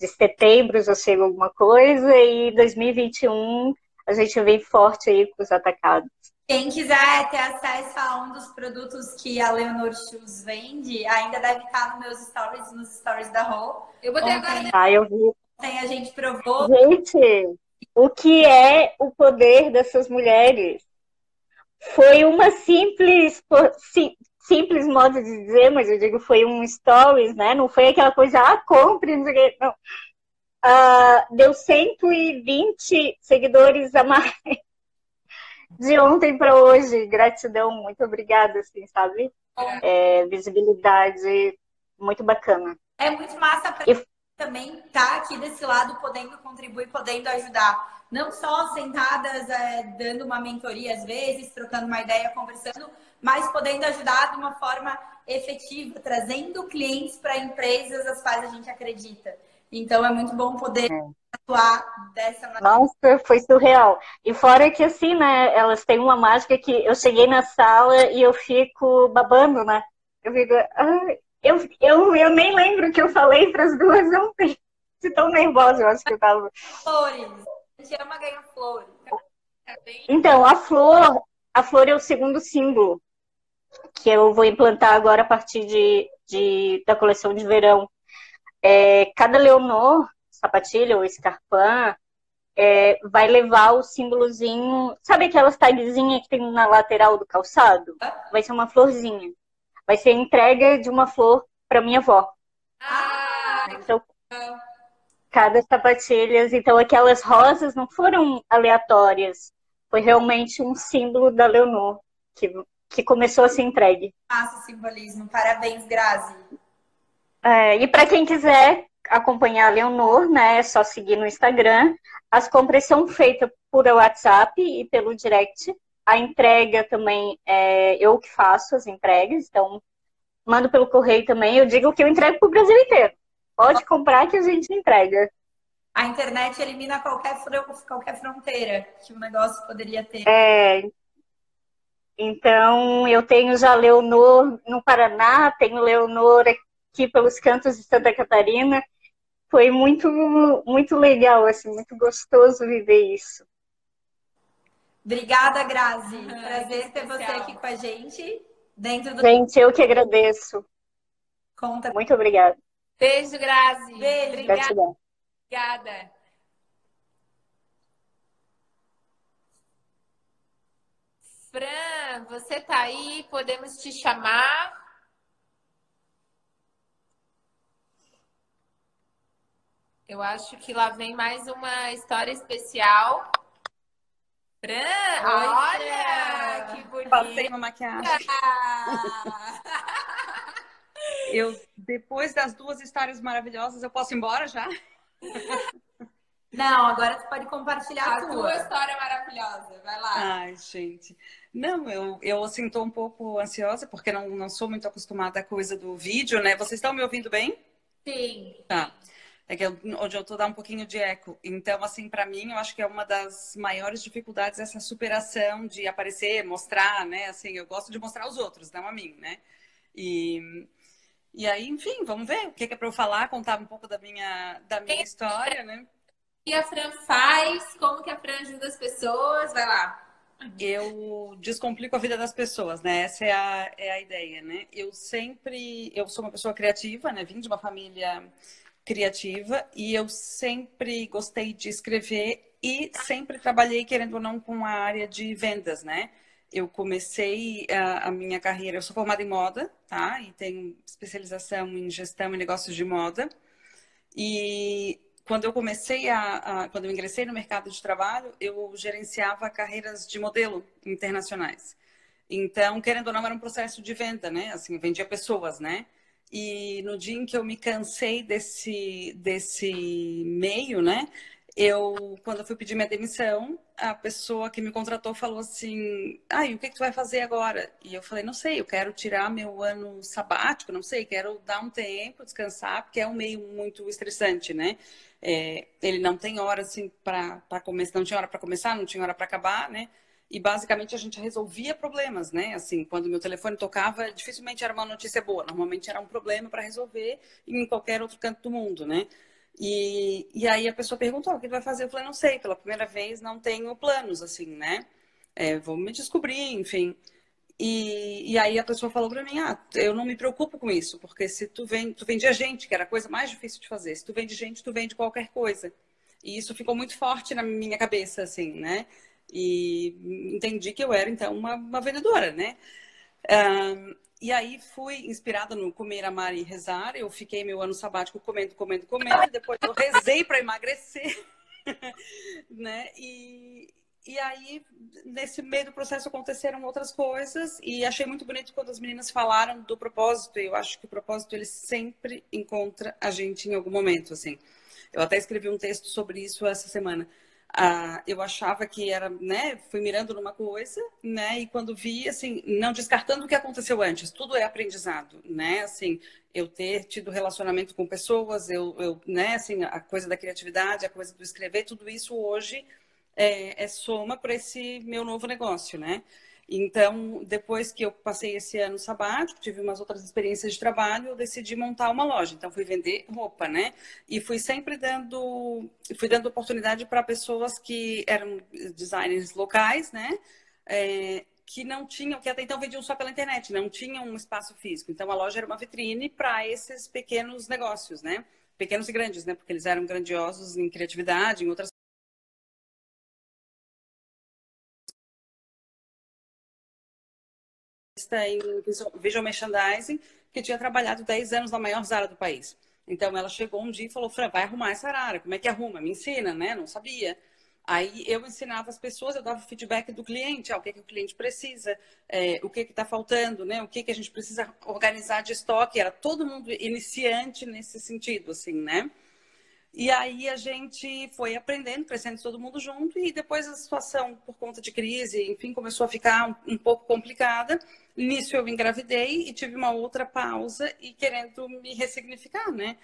de setembro, já chega alguma coisa, e 2021 a gente vem forte aí com os atacados. Quem quiser ter acesso a um dos produtos que a Leonor Shoes vende, ainda deve estar nos meus stories, nos stories da Rô. Eu botei Ontem, agora. Ah, eu vi. Ontem a gente provou. Gente, o que é o poder dessas mulheres? Foi uma simples, sim, simples modo de dizer, mas eu digo foi um stories, né? Não foi aquela coisa, ah, compre, não sei o quê. Não. Uh, deu 120 seguidores a mais de ontem para hoje. Gratidão, muito obrigada, assim, sabe? É, visibilidade muito bacana. É muito massa para e... também tá aqui desse lado, podendo contribuir, podendo ajudar. Não só sentadas, é, dando uma mentoria às vezes, trocando uma ideia, conversando, mas podendo ajudar de uma forma efetiva, trazendo clientes para empresas as quais a gente acredita. Então é muito bom poder é. atuar dessa maneira. Nossa, foi surreal. E fora que assim, né, elas têm uma mágica que eu cheguei na sala e eu fico babando, né? Eu fico, ah, eu, eu, eu nem lembro o que eu falei para as duas ontem. De tão nervosa, eu acho que eu tava. Flores. A gente ama ganhar flores. Então, a flor, a flor é o segundo símbolo que eu vou implantar agora a partir de, de da coleção de verão é, cada Leonor, sapatilha ou escarpã, é, vai levar o símbolozinho. Sabe aquelas tagzinhas que tem na lateral do calçado? Vai ser uma florzinha. Vai ser entrega de uma flor para minha avó. Ah, então, cada sapatilha. Então, aquelas rosas não foram aleatórias. Foi realmente um símbolo da Leonor que, que começou a ser entregue. Massa simbolismo. Parabéns, Grazi. É, e para quem quiser acompanhar a Leonor, né, é só seguir no Instagram. As compras são feitas por WhatsApp e pelo direct. A entrega também é eu que faço as entregas, então mando pelo correio também. Eu digo que eu entrego para o Brasil inteiro. Pode comprar que a gente entrega. A internet elimina qualquer, qualquer fronteira que o negócio poderia ter. É. Então, eu tenho já Leonor no Paraná, tenho Leonor aqui pelos cantos de Santa Catarina. Foi muito, muito legal, assim, muito gostoso viver isso. Obrigada, Grazi. Uhum, Prazer ter você aqui com a gente. Dentro do... Gente, eu que agradeço. Conta. Muito obrigada. Beijo, Grazi. Beijo. Obrigada. Obrigada. Fran, você tá aí? Podemos te chamar? Eu acho que lá vem mais uma história especial. Fran, olha Fran. que bonito. Passei uma maquiagem. eu, depois das duas histórias maravilhosas, eu posso ir embora já? Não, agora você pode compartilhar a, a tua. tua história maravilhosa. Vai lá. Ai, gente. Não, eu, eu assim, tô um pouco ansiosa, porque não, não sou muito acostumada à coisa do vídeo, né? Vocês estão me ouvindo bem? Sim. Tá. É que eu, onde eu tô dá um pouquinho de eco. Então, assim, para mim, eu acho que é uma das maiores dificuldades essa superação de aparecer, mostrar, né? Assim, eu gosto de mostrar aos outros, não a mim, né? E, e aí, enfim, vamos ver o que é para eu falar, contar um pouco da minha, da minha história, né? O que a Fran faz, como que a Fran ajuda as pessoas, vai lá. Eu descomplico a vida das pessoas, né? Essa é a, é a ideia, né? Eu sempre, eu sou uma pessoa criativa, né? Vim de uma família criativa e eu sempre gostei de escrever e sempre trabalhei, querendo ou não, com a área de vendas, né? Eu comecei a, a minha carreira, eu sou formada em moda, tá? E tenho especialização em gestão e negócios de moda. E quando eu comecei a, a, quando eu ingressei no mercado de trabalho, eu gerenciava carreiras de modelo internacionais. Então, querendo ou não, era um processo de venda, né? Assim, vendia pessoas, né? E no dia em que eu me cansei desse, desse meio, né? Eu, quando eu fui pedir minha demissão, a pessoa que me contratou falou assim: Ah, e o que, que tu vai fazer agora? E eu falei: Não sei, eu quero tirar meu ano sabático, não sei, quero dar um tempo, descansar, porque é um meio muito estressante, né? É, ele não tem hora assim para começar, não tinha hora para começar, não tinha hora para acabar, né? E basicamente a gente resolvia problemas, né? Assim, quando meu telefone tocava, dificilmente era uma notícia boa, normalmente era um problema para resolver em qualquer outro canto do mundo, né? E, e aí a pessoa perguntou, o que vai fazer? Eu falei, não sei, pela primeira vez não tenho planos, assim, né? É, vou me descobrir, enfim. E, e aí a pessoa falou para mim, ah, eu não me preocupo com isso, porque se tu vende, tu vende a gente, que era a coisa mais difícil de fazer, se tu vende gente, tu vende qualquer coisa. E isso ficou muito forte na minha cabeça, assim, né? E entendi que eu era, então, uma, uma vendedora, né? Um, e aí fui inspirada no comer, amar e rezar. Eu fiquei meu ano sabático comendo, comendo, comendo. Depois eu rezei para emagrecer, né? E, e aí, nesse meio do processo, aconteceram outras coisas. E achei muito bonito quando as meninas falaram do propósito. Eu acho que o propósito, ele sempre encontra a gente em algum momento, assim. Eu até escrevi um texto sobre isso essa semana. Ah, eu achava que era, né, fui mirando numa coisa, né, e quando vi, assim, não descartando o que aconteceu antes, tudo é aprendizado, né, assim, eu ter tido relacionamento com pessoas, eu, eu né, assim, a coisa da criatividade, a coisa do escrever, tudo isso hoje é, é soma para esse meu novo negócio, né. Então, depois que eu passei esse ano sabático, tive umas outras experiências de trabalho, eu decidi montar uma loja. Então, fui vender roupa, né? E fui sempre dando, fui dando oportunidade para pessoas que eram designers locais, né? É, que não tinham, que até então vendiam só pela internet, não tinham um espaço físico. Então, a loja era uma vitrine para esses pequenos negócios, né? Pequenos e grandes, né? Porque eles eram grandiosos em criatividade, em outras em visual merchandising, que tinha trabalhado 10 anos na maior Zara do país. Então ela chegou um dia e falou: Fran, vai arrumar essa área. Como é que arruma? Me ensina, né? Não sabia. Aí eu ensinava as pessoas, eu dava feedback do cliente, ah, o que, que o cliente precisa, é, o que está faltando, né? O que, que a gente precisa organizar de estoque. Era todo mundo iniciante nesse sentido, assim, né? E aí a gente foi aprendendo, crescendo todo mundo junto, e depois a situação, por conta de crise, enfim, começou a ficar um, um pouco complicada. Nisso eu engravidei e tive uma outra pausa e querendo me ressignificar, né?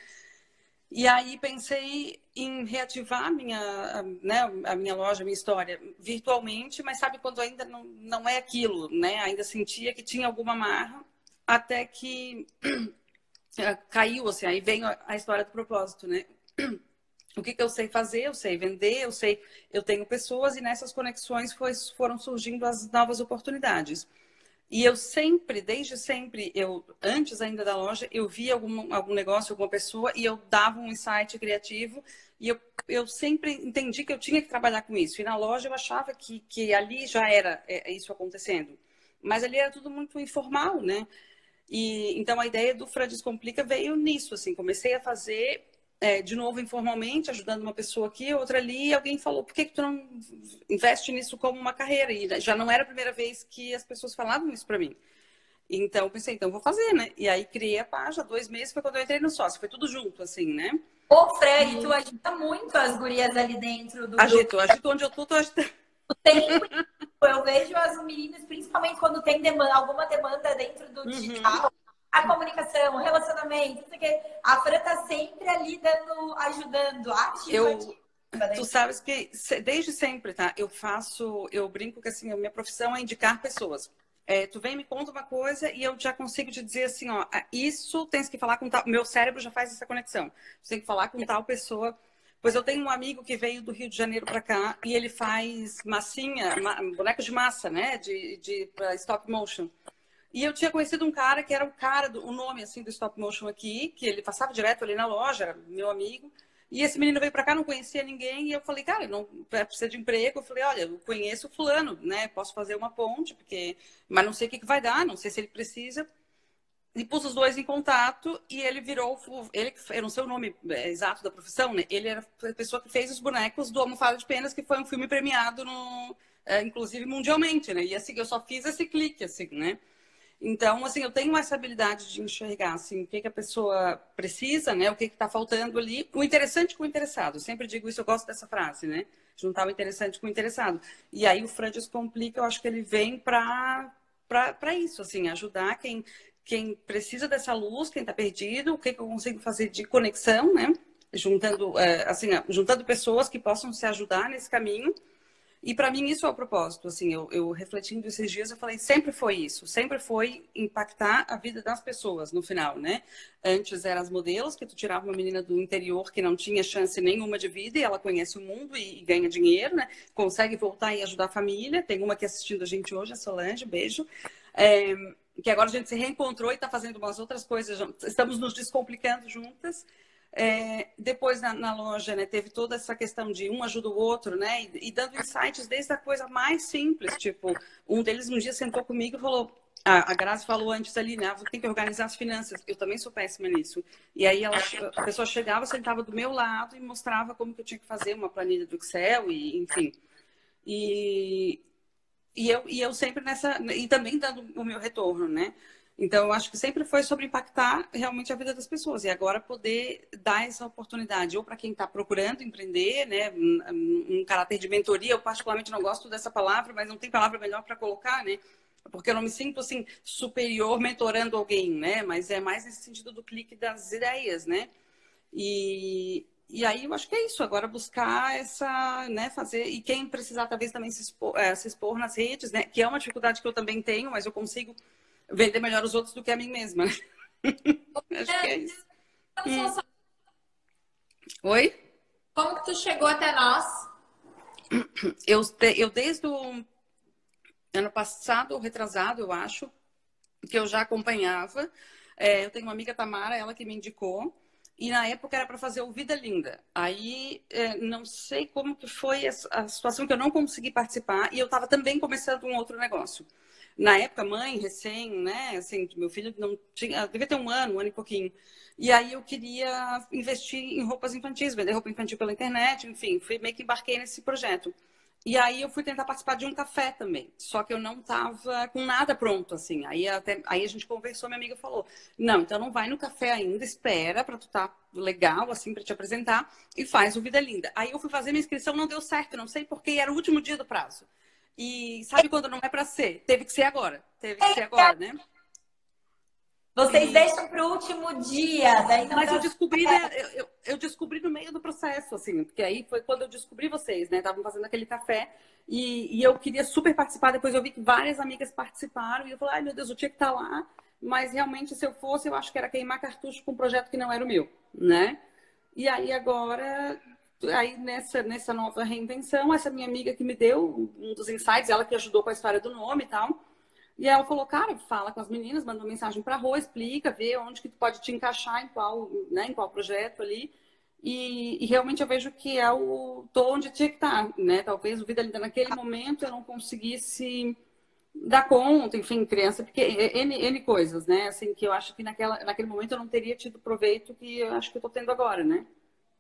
E aí pensei em reativar minha, né, a minha loja, a minha história virtualmente, mas sabe quando ainda não, não é aquilo, né? Ainda sentia que tinha alguma marra, até que caiu, assim, aí vem a história do propósito, né? O que, que, eu sei fazer, eu sei vender, eu sei, eu tenho pessoas e nessas conexões foi, foram surgindo as novas oportunidades. E eu sempre, desde sempre, eu antes ainda da loja, eu via algum, algum negócio, alguma pessoa e eu dava um insight criativo e eu, eu sempre entendi que eu tinha que trabalhar com isso. E na loja eu achava que, que ali já era é, isso acontecendo. Mas ali era tudo muito informal, né? E então a ideia do Fra Descomplica veio nisso, assim, comecei a fazer é, de novo informalmente, ajudando uma pessoa aqui, outra ali, e alguém falou, por que, que tu não investe nisso como uma carreira? E já não era a primeira vez que as pessoas falavam isso para mim. Então, eu pensei, então vou fazer, né? E aí criei a página, dois meses foi quando eu entrei no sócio, foi tudo junto, assim, né? Ô, Fred, tu agita muito as gurias ali dentro do. Agito, agito onde eu tô, tô agitando. eu vejo as meninas, principalmente quando tem demanda, alguma demanda dentro do uhum. A comunicação, o relacionamento, não sei o quê. A Fran tá sempre ali dando, ajudando, ativa. Eu, tu sabes que desde sempre, tá? Eu faço, eu brinco que assim, a minha profissão é indicar pessoas. É, tu vem me conta uma coisa e eu já consigo te dizer assim, ó, ah, isso tens que falar com tal, meu cérebro já faz essa conexão. Tu tem que falar com tal pessoa. Pois eu tenho um amigo que veio do Rio de Janeiro para cá e ele faz massinha, ma, boneco de massa, né, de, de para stop motion. E eu tinha conhecido um cara que era o cara do o nome assim do stop motion aqui, que ele passava direto ali na loja, meu amigo. E esse menino veio para cá, não conhecia ninguém, e eu falei, cara, não precisa de emprego. Eu falei, olha, eu conheço fulano, né? Posso fazer uma ponte, porque mas não sei o que, que vai dar, não sei se ele precisa. E pus os dois em contato e ele virou, ele, eu não sei o nome é, exato da profissão, né? Ele era a pessoa que fez os bonecos do Almofada de Penas, que foi um filme premiado, no, é, inclusive mundialmente, né? E assim, eu só fiz esse clique, assim, né? Então, assim, eu tenho essa habilidade de enxergar, assim, o que, que a pessoa precisa, né? O que está faltando ali. O interessante com o interessado. Eu sempre digo isso, eu gosto dessa frase, né? Juntar o interessante com o interessado. E aí o Francis Complica, eu acho que ele vem para para isso, assim, ajudar quem, quem precisa dessa luz, quem está perdido, o que, que eu consigo fazer de conexão, né? Juntando, é, assim, juntando pessoas que possam se ajudar nesse caminho e para mim isso é o propósito, assim, eu, eu, refletindo esses dias, eu falei, sempre foi isso, sempre foi impactar a vida das pessoas no final, né? Antes eram as modelos, que tu tirava uma menina do interior que não tinha chance nenhuma de vida e ela conhece o mundo e, e ganha dinheiro, né? Consegue voltar e ajudar a família. Tem uma aqui assistindo a gente hoje, a Solange, beijo. É, que agora a gente se reencontrou e está fazendo umas outras coisas, estamos nos descomplicando juntas. É, depois na, na, loja, né, teve toda essa questão de um ajuda o outro, né, e, e, dando insights desde a coisa mais simples, tipo, um deles um dia sentou comigo e falou, a, a Grazi falou antes ali, né, tem que organizar as finanças, eu também sou péssima nisso, e aí ela, a pessoa chegava, sentava do meu lado e mostrava como que eu tinha que fazer uma planilha do Excel, e enfim, e, e eu, e eu sempre nessa, e também dando o meu retorno, né, então, eu acho que sempre foi sobre impactar realmente a vida das pessoas e agora poder dar essa oportunidade, ou para quem está procurando empreender, né, um, um, caráter de mentoria. Eu, particularmente, não gosto dessa palavra, mas não tem palavra melhor para colocar, né? Porque eu não me sinto assim superior mentorando alguém, né? Mas é mais nesse sentido do clique das ideias, né? E, e aí eu acho que é isso, agora buscar essa, né, fazer, e quem precisar talvez também se expor, é, se expor nas redes, né, que é uma dificuldade que eu também tenho, mas eu consigo vender melhor os outros do que a mim mesma. Acho que é isso. Hum. Oi? Como que tu chegou até nós? Eu, eu desde o ano passado, retrasado, eu acho, que eu já acompanhava. É, eu tenho uma amiga Tamara, ela que me indicou. E na época era para fazer o Vida Linda. Aí é, não sei como que foi a, a, situação que eu não consegui participar e eu estava também começando um outro negócio na época, mãe, recém, né? Assim, meu filho não tinha, devia ter um ano, um ano e pouquinho. E aí eu queria investir em roupas infantis, vender roupa infantil pela internet, enfim, fui meio que embarquei nesse projeto. E aí eu fui tentar participar de um café também, só que eu não tava com nada pronto, assim. Aí, até, aí a gente conversou, minha amiga falou, não, então não vai no café ainda, espera para tu tá legal, assim, para te apresentar, e faz o Vida Linda. Aí eu fui fazer minha inscrição, não deu certo, não sei porque, era o último dia do prazo. E sabe quando não é para ser? Teve que ser agora. Teve que ser agora, né? Vocês e... deixam para o último dia, daí Mas eu descobri, né, eu, eu, descobri no meio do processo, assim, porque aí foi quando eu descobri vocês, né? Estavam fazendo aquele café e, e, eu queria super participar. Depois eu vi que várias amigas participaram e eu falei, ai meu Deus, eu tinha que estar lá. Mas realmente, se eu fosse, eu acho que era queimar cartucho com um projeto que não era o meu, né? E aí agora aí nessa, nessa nova reinvenção, essa minha amiga que me deu um dos insights, ela que ajudou com a história do nome e tal. E ela falou, cara, fala com as meninas, manda uma mensagem para Rô, explica, vê onde que tu pode te encaixar em qual, né, em qual projeto ali. E, e, realmente eu vejo que é o tô onde tinha que estar, tá, né? Talvez o vida ainda naquele momento eu não conseguisse dar conta, enfim, criança, porque N, N coisas, né? Assim, que eu acho que naquela, naquele momento eu não teria tido proveito que eu acho que eu tô tendo agora, né?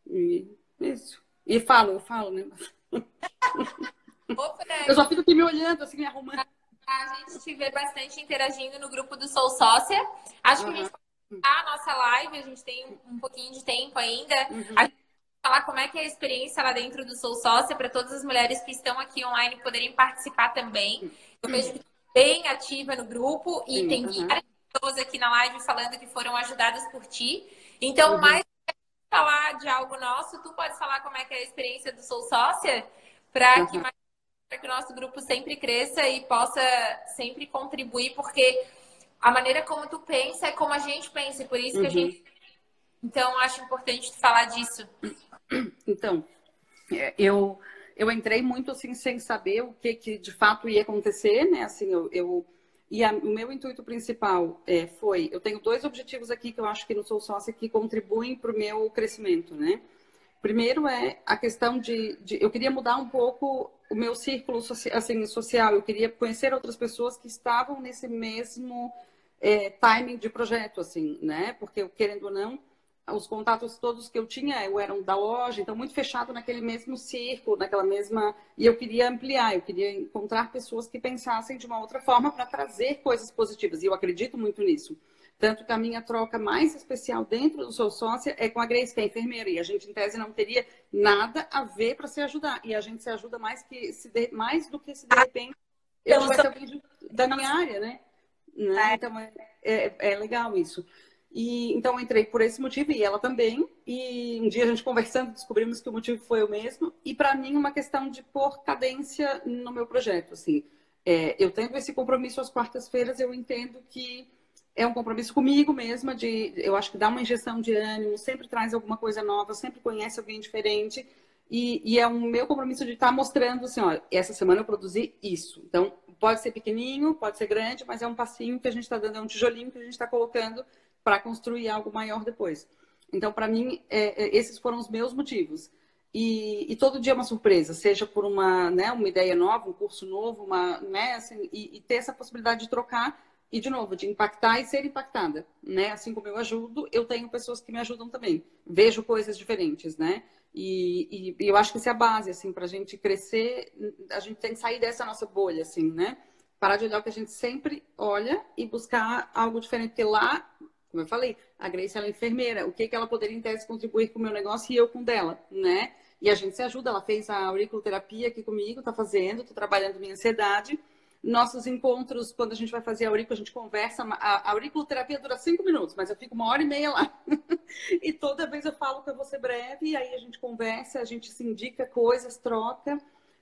E isso. E falo, eu falo, né? eu só fico aqui me olhando, assim, me arrumando. A gente te vê bastante interagindo no grupo do Sou Sócia. Acho uhum. que a gente pode a nossa live, a gente tem um pouquinho de tempo ainda. Uhum. A gente vai falar como é que é a experiência lá dentro do Sou Sócia para todas as mulheres que estão aqui online poderem participar também. Eu vejo que bem ativa no grupo e Sim, tem uhum. várias pessoas aqui na live falando que foram ajudadas por ti. Então, uhum. mais falar de algo nosso, tu pode falar como é que é a experiência do Sou Sócia para uhum. que, que o nosso grupo sempre cresça e possa sempre contribuir, porque a maneira como tu pensa é como a gente pensa, e por isso que a uhum. gente. Então, acho importante tu falar disso. Então, é, eu eu entrei muito assim sem saber o que, que de fato ia acontecer, né? Assim, eu, eu e a, o meu intuito principal é, foi, eu tenho dois objetivos aqui que eu acho que no Sou Sócia que contribuem para o meu crescimento, né? Primeiro é a questão de, de, eu queria mudar um pouco o meu círculo assim, social, eu queria conhecer outras pessoas que estavam nesse mesmo é, timing de projeto, assim, né? Porque querendo ou não, os contatos todos que eu tinha eu eram da loja, então muito fechado naquele mesmo círculo, naquela mesma. E eu queria ampliar, eu queria encontrar pessoas que pensassem de uma outra forma para trazer coisas positivas. E eu acredito muito nisso. Tanto que a minha troca mais especial dentro do Sou Sócia é com a Grace, que é enfermeira. E a gente, em tese, não teria nada a ver para se ajudar. E a gente se ajuda mais, que se de... mais do que se de repente eu tivesse alguém da minha área, né? né? Então é, é, é legal isso. E então entrei por esse motivo e ela também. E um dia a gente conversando descobrimos que o motivo foi o mesmo. E para mim uma questão de pôr cadência no meu projeto. Assim, é, eu tenho esse compromisso às quartas-feiras. Eu entendo que é um compromisso comigo mesma. De, eu acho que dá uma injeção de ânimo, sempre traz alguma coisa nova, sempre conhece alguém diferente. E, e é um meu compromisso de estar tá mostrando assim, ó, essa semana eu produzi isso. Então pode ser pequenininho, pode ser grande, mas é um passinho que a gente está dando, é um tijolinho que a gente está colocando para construir algo maior depois. Então, para mim, é, é, esses foram os meus motivos. E, e, todo dia é uma surpresa, seja por uma, né, uma ideia nova, um curso novo, uma, né, assim, e, e, ter essa possibilidade de trocar e, de novo, de impactar e ser impactada. Né? Assim como eu ajudo, eu tenho pessoas que me ajudam também. Vejo coisas diferentes, né? E, e eu acho que isso é a base, assim, para a gente crescer, a gente tem que sair dessa nossa bolha, assim, né? Parar de olhar o que a gente sempre olha e buscar algo diferente, porque lá como eu falei, a Grace ela é enfermeira, o que, que ela poderia, em tese, contribuir com o meu negócio e eu com dela, né? E a gente se ajuda, ela fez a auriculoterapia aqui comigo, tá fazendo, tô trabalhando minha ansiedade. Nossos encontros, quando a gente vai fazer a aurícula, a gente conversa. A auriculoterapia dura cinco minutos, mas eu fico uma hora e meia lá. e toda vez eu falo que eu vou ser breve, e aí a gente conversa, a gente se indica coisas, troca.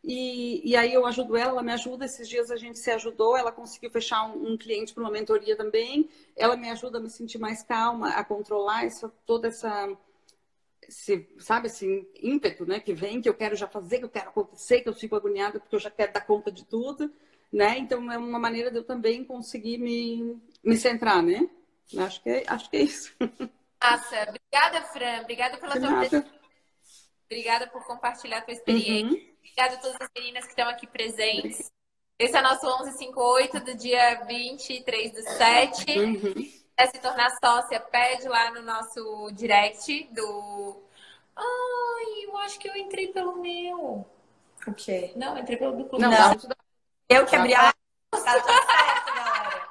E, e aí eu ajudo ela, ela me ajuda. Esses dias a gente se ajudou, ela conseguiu fechar um, um cliente para uma mentoria também. Ela me ajuda a me sentir mais calma, a controlar isso, toda essa, esse, sabe, esse ímpeto, né, que vem, que eu quero já fazer, que eu quero acontecer, que eu fico agoniada porque eu já quero dar conta de tudo, né? Então é uma maneira de eu também conseguir me, me centrar, né? Acho que é, acho que é isso. Nossa, obrigada, Fran. Obrigada pela tua Obrigada por compartilhar a tua experiência. Uhum. Obrigada a todas as meninas que estão aqui presentes. Esse é nosso 1158 do dia 23 do 7. Uhum. Se tornar sócia, pede lá no nosso direct do. Ai, eu acho que eu entrei pelo meu. O quê? Não, entrei pelo do clube. Não, não. eu que abri a. Tá tudo certo, galera.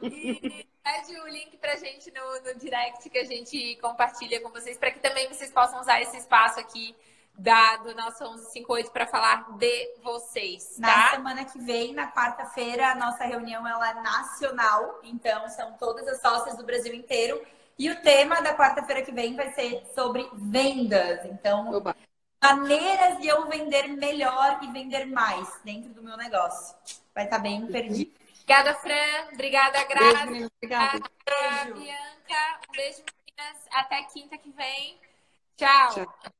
E pede o link pra gente no, no direct que a gente compartilha com vocês, para que também vocês possam usar esse espaço aqui da, do nosso 1158 para falar de vocês. Tá? Na semana que vem, na quarta-feira, a nossa reunião ela é nacional, então são todas as sócias do Brasil inteiro. E o tema da quarta-feira que vem vai ser sobre vendas. Então, Oba. maneiras de eu vender melhor e vender mais dentro do meu negócio. Vai estar tá bem perdido. Obrigada, Fran. Obrigada, Graça. Beijo, obrigada. Beijo. Bianca. Um beijo, meninas. Até quinta que vem. Tchau. Tchau.